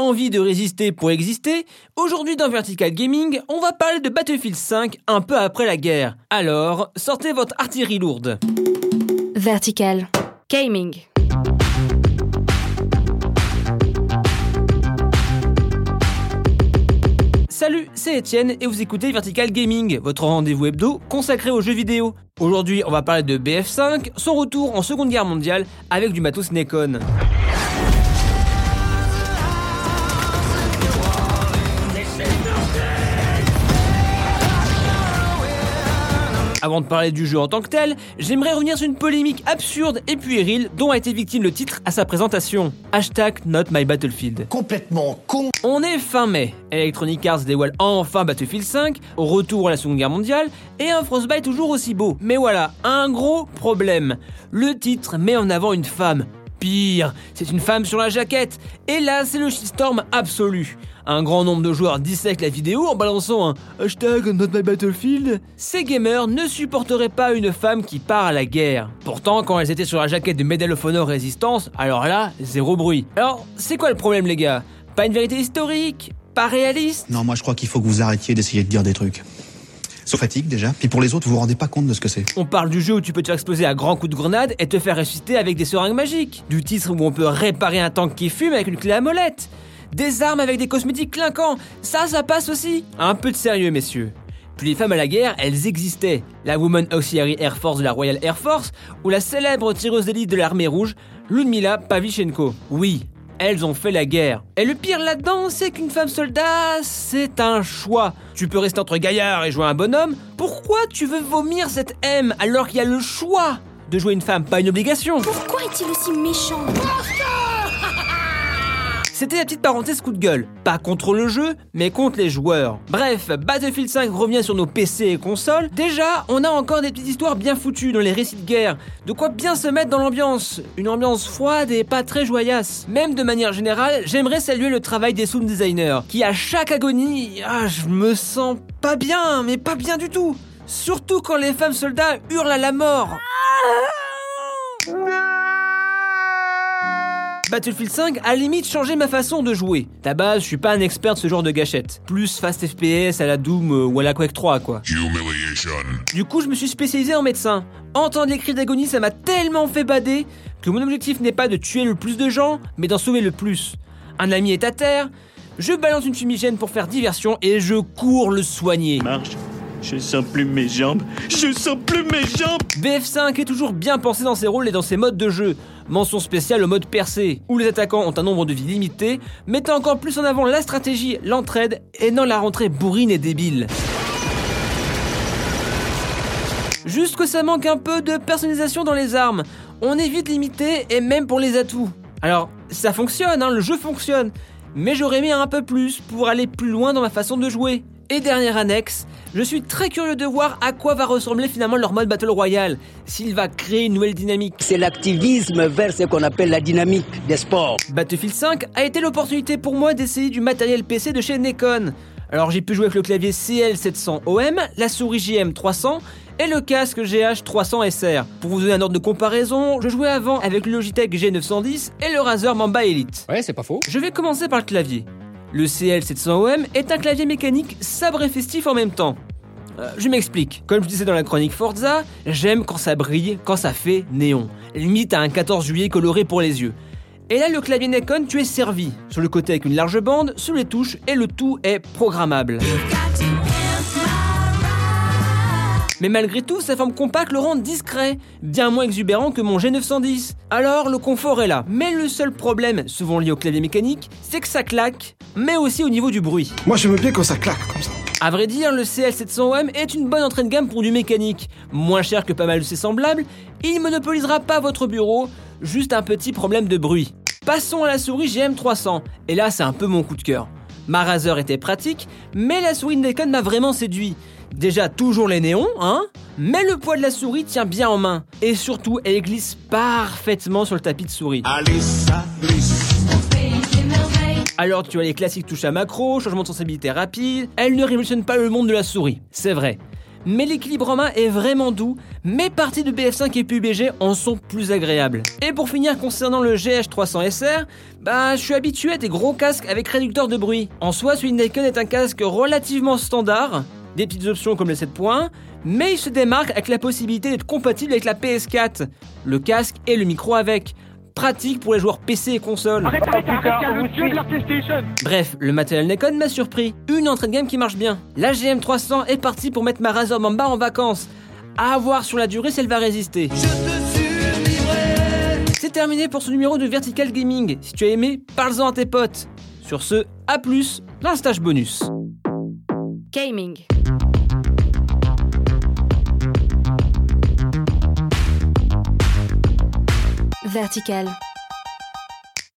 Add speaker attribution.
Speaker 1: Envie de résister pour exister Aujourd'hui dans Vertical Gaming, on va parler de Battlefield 5 un peu après la guerre. Alors, sortez votre artillerie lourde.
Speaker 2: Vertical Gaming.
Speaker 1: Salut, c'est Étienne et vous écoutez Vertical Gaming, votre rendez-vous hebdo consacré aux jeux vidéo. Aujourd'hui, on va parler de BF5, son retour en Seconde Guerre mondiale avec du matos Nekon. Avant de parler du jeu en tant que tel, j'aimerais revenir sur une polémique absurde et puérile dont a été victime le titre à sa présentation. Hashtag Not My Battlefield.
Speaker 3: Complètement con.
Speaker 1: On est fin mai. Electronic Arts dévoile enfin Battlefield 5, au retour à la Seconde Guerre mondiale, et un Frostbite toujours aussi beau. Mais voilà, un gros problème. Le titre met en avant une femme. Pire, c'est une femme sur la jaquette. Et là, c'est le shitstorm absolu. Un grand nombre de joueurs dissèquent la vidéo en balançant un hashtag not my battlefield. Ces gamers ne supporteraient pas une femme qui part à la guerre. Pourtant, quand elles étaient sur la jaquette de Medal of Honor Résistance, alors là, zéro bruit. Alors, c'est quoi le problème les gars? Pas une vérité historique? Pas réaliste?
Speaker 4: Non, moi je crois qu'il faut que vous arrêtiez d'essayer de dire des trucs. Sauf fatigue déjà, puis pour les autres, vous vous rendez pas compte de ce que c'est.
Speaker 1: On parle du jeu où tu peux te faire exploser à grands coups de grenade et te faire ressusciter avec des seringues magiques. Du titre où on peut réparer un tank qui fume avec une clé à molette. Des armes avec des cosmétiques clinquants. Ça, ça passe aussi. Un peu de sérieux, messieurs. Puis les femmes à la guerre, elles existaient. La Woman Auxiliary Air Force de la Royal Air Force ou la célèbre tireuse d'élite de l'armée rouge, Ludmila Pavlichenko. Oui, elles ont fait la guerre. Et le pire là-dedans, c'est qu'une femme soldat, c'est un choix. Tu peux rester entre gaillards et jouer un bonhomme. Pourquoi tu veux vomir cette M alors qu'il y a le choix de jouer une femme, pas une obligation?
Speaker 2: Pourquoi est-il aussi méchant?
Speaker 1: C'était la petite parenthèse coup de gueule. Pas contre le jeu, mais contre les joueurs. Bref, Battlefield 5 revient sur nos PC et consoles. Déjà, on a encore des petites histoires bien foutues dans les récits de guerre. De quoi bien se mettre dans l'ambiance. Une ambiance froide et pas très joyasse. Même de manière générale, j'aimerais saluer le travail des sound designers, qui à chaque agonie, ah, je me sens pas bien, mais pas bien du tout. Surtout quand les femmes soldats hurlent à la mort. Battlefield 5 a limite changé ma façon de jouer. À base, je suis pas un expert de ce genre de gâchette. Plus fast FPS à la Doom euh, ou à la Quake 3 quoi.
Speaker 5: Humiliation.
Speaker 1: Du coup, je me suis spécialisé en médecin. Entendre les cris d'agonie, ça m'a tellement fait bader que mon objectif n'est pas de tuer le plus de gens, mais d'en sauver le plus. Un ami est à terre, je balance une fumigène pour faire diversion et je cours le soigner.
Speaker 6: marche. Je sens plus mes jambes. Je sens plus mes jambes.
Speaker 1: BF5 est toujours bien pensé dans ses rôles et dans ses modes de jeu. Mention spéciale au mode percé, où les attaquants ont un nombre de vies limité, mettant encore plus en avant la stratégie, l'entraide et non la rentrée bourrine et débile. Juste que ça manque un peu de personnalisation dans les armes. On est vite limité et même pour les atouts. Alors, ça fonctionne, hein, le jeu fonctionne. Mais j'aurais aimé un peu plus pour aller plus loin dans ma façon de jouer. Et dernière annexe, je suis très curieux de voir à quoi va ressembler finalement leur mode Battle Royale, s'il va créer une nouvelle dynamique.
Speaker 7: C'est l'activisme vers ce qu'on appelle la dynamique des sports.
Speaker 1: Battlefield 5 a été l'opportunité pour moi d'essayer du matériel PC de chez Nekon. Alors j'ai pu jouer avec le clavier CL700OM, la souris JM300 et le casque GH300SR. Pour vous donner un ordre de comparaison, je jouais avant avec le Logitech G910 et le Razer Mamba Elite.
Speaker 8: Ouais, c'est pas faux.
Speaker 1: Je vais commencer par le clavier. Le CL700OM est un clavier mécanique sabre et festif en même temps. Euh, je m'explique. Comme je disais dans la chronique Forza, j'aime quand ça brille, quand ça fait néon. Limite à un 14 juillet coloré pour les yeux. Et là, le clavier Nikon, tu es servi. Sur le côté avec une large bande, sous les touches, et le tout est programmable. Mais malgré tout, sa forme compacte le rend discret, bien moins exubérant que mon G910. Alors le confort est là, mais le seul problème, souvent lié au clavier mécanique, c'est que ça claque, mais aussi au niveau du bruit.
Speaker 3: Moi, je veux bien quand ça claque comme ça.
Speaker 1: À vrai dire, le CL700OM est une bonne entrée de gamme pour du mécanique. Moins cher que pas mal de ses semblables, il monopolisera pas votre bureau, juste un petit problème de bruit. Passons à la souris GM300, et là c'est un peu mon coup de cœur. Ma Razer était pratique, mais la souris Nikon m'a vraiment séduit. Déjà toujours les néons, hein Mais le poids de la souris tient bien en main. Et surtout, elle glisse parfaitement sur le tapis de souris.
Speaker 3: Allez, ça glisse.
Speaker 1: Alors tu as les classiques touches à macro, changement de sensibilité rapide, elle ne révolutionne pas le monde de la souris, c'est vrai. mais l'équilibre en main est vraiment doux. Mes parties de BF5 et PUBG en sont plus agréables. Et pour finir, concernant le GH300 SR, bah je suis habitué à des gros casques avec réducteur de bruit. En soi, celui de Nikon est un casque relativement standard, des petites options comme les 7 points, mais il se démarque avec la possibilité d'être compatible avec la PS4, le casque et le micro avec. Pratique pour les joueurs PC et console. Bref, le matériel Nikon m'a surpris. Une entrée de gamme qui marche bien. La GM300 est partie pour mettre ma Razer Mamba en vacances. À voir sur la durée si elle va résister. C'est terminé pour ce numéro de Vertical Gaming. Si tu as aimé, parle-en à tes potes. Sur ce, à plus dans le stage bonus.
Speaker 2: Gaming. Vertical.